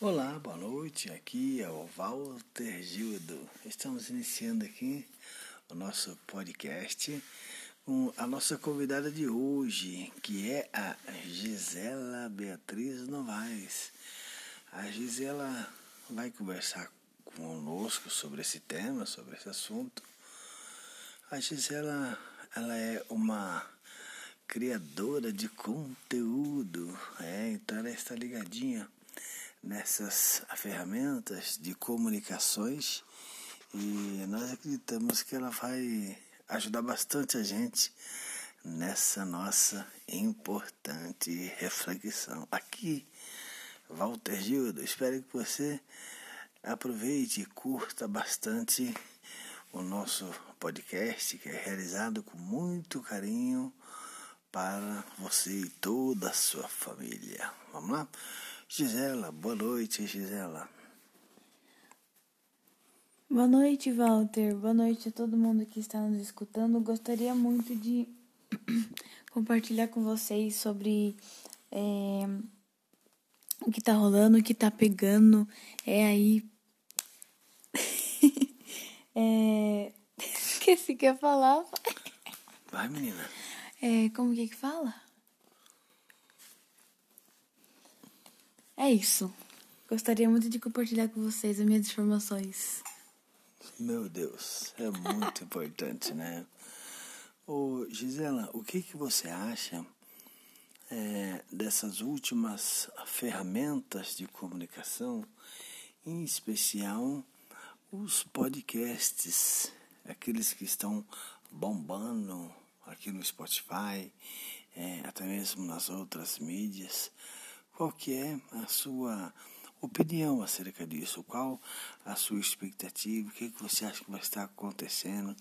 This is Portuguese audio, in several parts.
Olá, boa noite. Aqui é o Walter Gildo. Estamos iniciando aqui o nosso podcast com a nossa convidada de hoje, que é a Gisela Beatriz Novaes. A Gisela vai conversar conosco sobre esse tema, sobre esse assunto. A Gisela, ela é uma criadora de conteúdo, é, então ela está ligadinha nessas ferramentas de comunicações e nós acreditamos que ela vai ajudar bastante a gente nessa nossa importante reflexão. Aqui, Walter Gildo, espero que você aproveite e curta bastante o nosso podcast que é realizado com muito carinho para você e toda a sua família. Vamos lá? Gisela, boa noite, Gisela. Boa noite, Walter. Boa noite a todo mundo que está nos escutando. Gostaria muito de compartilhar com vocês sobre é, o que está rolando, o que está pegando. É aí. é... Esqueci que ia falar. Vai, menina. É, como que que fala? É isso. Gostaria muito de compartilhar com vocês as minhas informações. Meu Deus, é muito importante, né? Ô, Gisela, o que, que você acha é, dessas últimas ferramentas de comunicação, em especial os podcasts, aqueles que estão bombando aqui no Spotify, é, até mesmo nas outras mídias. Qual que é a sua opinião acerca disso? Qual a sua expectativa? O que, que você acha que vai estar acontecendo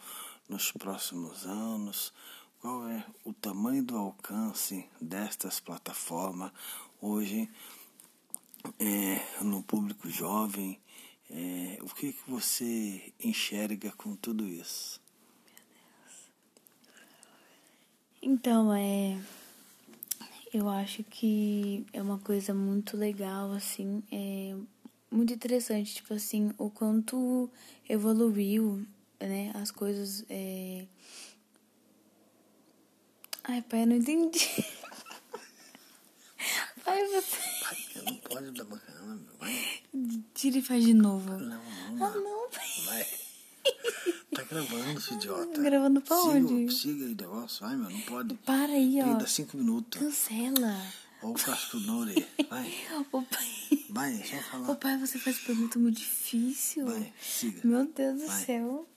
nos próximos anos? Qual é o tamanho do alcance destas plataformas hoje é, no público jovem? É, o que, que você enxerga com tudo isso? Então, é. Eu acho que é uma coisa muito legal, assim, é muito interessante, tipo assim, o quanto evoluiu, né, as coisas. É... Ai, pai, eu não entendi. pai, você. Pai, não pode dar bacana, meu. Vai. Tira e faz de novo. Não, não. Ah, não, pai. Vai. Tá gravando, esse idiota. Gravando pra siga, onde? Siga aí o negócio. Vai, meu, não pode. Para aí, ó. Ainda cinco minutos. Cancela. Ou o casco no orelha. Vai. Ô, pai. Vai, só Ô, falar. pai, você faz pergunta muito difícil. Vai, siga. Meu Deus do Vai. céu.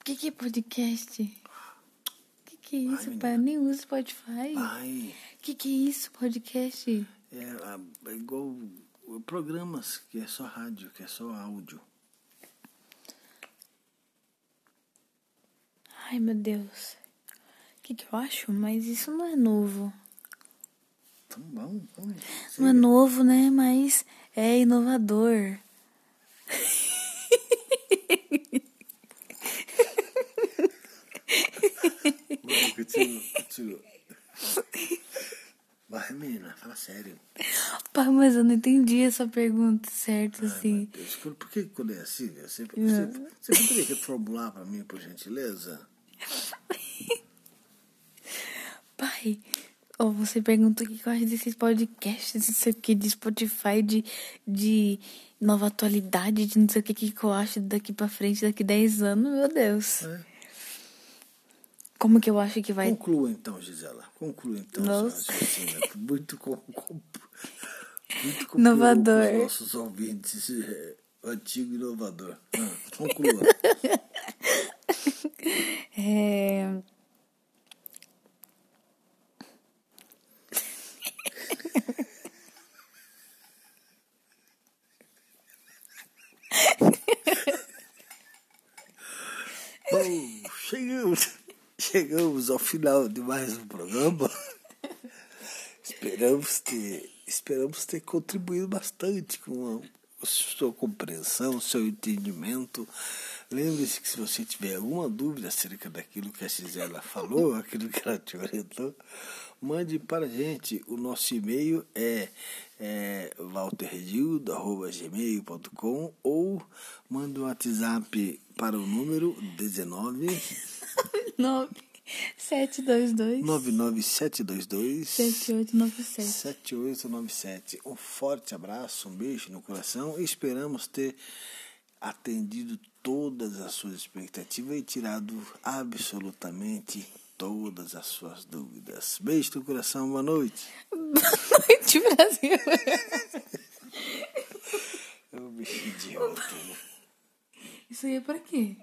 O que, que é podcast? O que, que é Vai, isso, menina. pai? Nem uso Spotify. Vai. O que, que é isso, podcast? É, a- é igual programas que é só rádio, que é só áudio. Ai, meu Deus. O que, que eu acho? Mas isso não é novo. Vamos, vamos. Não é novo, né? Mas é inovador. Continua, continua. Menina, fala sério. Pai, mas eu não entendi essa pergunta certa, Ai, assim. meu Deus, por que quando é assim, né? você, você, Não. você poderia reformular para mim, por gentileza? Pai, ou você pergunta o que eu acho desses podcasts, isso aqui de Spotify, de, de nova atualidade, de não sei o que, que eu acho daqui pra frente, daqui 10 anos, meu Deus. É. Como que eu acho que vai. Conclua então, Gisela. Conclua então. Nossa. raciocínio. Muito, com, com, muito com Inovador. os nossos ouvintes. É, antigo e inovador. Ah, conclua. É. Bom, chegamos, chegamos ao final de mais um programa. Esperamos ter, esperamos ter contribuído bastante com a, sua compreensão, o seu entendimento Lembre-se que se você tiver alguma dúvida acerca daquilo que a Gisela falou, aquilo que ela te orientou, mande para a gente. O nosso e-mail é, é ou manda um WhatsApp para o número 19 9 722 99722 7897. 7897. Um forte abraço, um beijo no coração e esperamos ter atendido todas as suas expectativas e tirado absolutamente todas as suas dúvidas. Beijo no coração, boa noite. Boa noite, Brasil. Ô bicho idiota. Isso aí é pra quê?